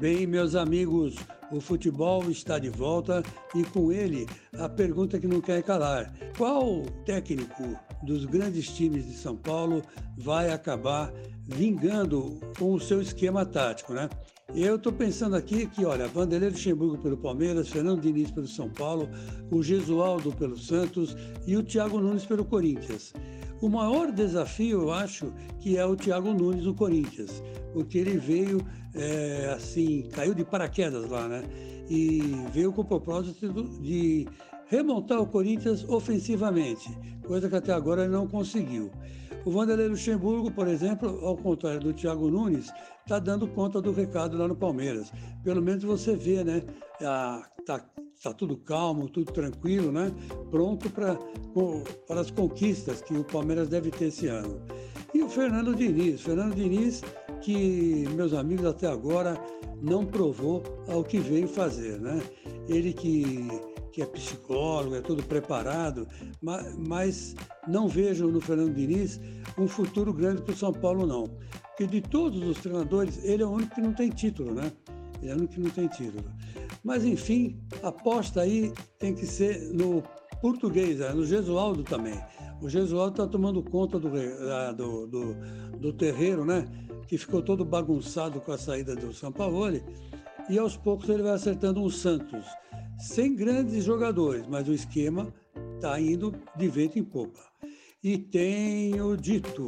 Bem, meus amigos, o futebol está de volta e com ele a pergunta que não quer calar: qual técnico dos grandes times de São Paulo vai acabar vingando com o seu esquema tático, né? Eu estou pensando aqui que, olha, Vanderlei Luxemburgo pelo Palmeiras, Fernando Diniz pelo São Paulo, o Gesualdo pelo Santos e o Thiago Nunes pelo Corinthians. O maior desafio, eu acho, que é o Thiago Nunes do Corinthians, porque ele veio é, assim, caiu de paraquedas lá, né? E veio com o propósito de remontar o Corinthians ofensivamente, coisa que até agora ele não conseguiu. O Vanderlei Luxemburgo, por exemplo, ao contrário do Thiago Nunes, está dando conta do recado lá no Palmeiras. Pelo menos você vê, né? Está tá tudo calmo, tudo tranquilo, né? Pronto para as conquistas que o Palmeiras deve ter esse ano. E o Fernando Diniz. Fernando Diniz, que, meus amigos, até agora não provou ao que veio fazer, né? Ele que que é psicólogo, é todo preparado, mas, mas não vejo no Fernando Diniz um futuro grande para o São Paulo, não. Porque de todos os treinadores, ele é o único que não tem título, né? Ele é o único que não tem título. Mas, enfim, a aposta aí tem que ser no português, né? no Gesualdo também. O Gesualdo está tomando conta do, do, do, do terreiro, né? Que ficou todo bagunçado com a saída do São Paulo. E aos poucos ele vai acertando um Santos sem grandes jogadores, mas o esquema está indo de vento em popa. E tenho dito.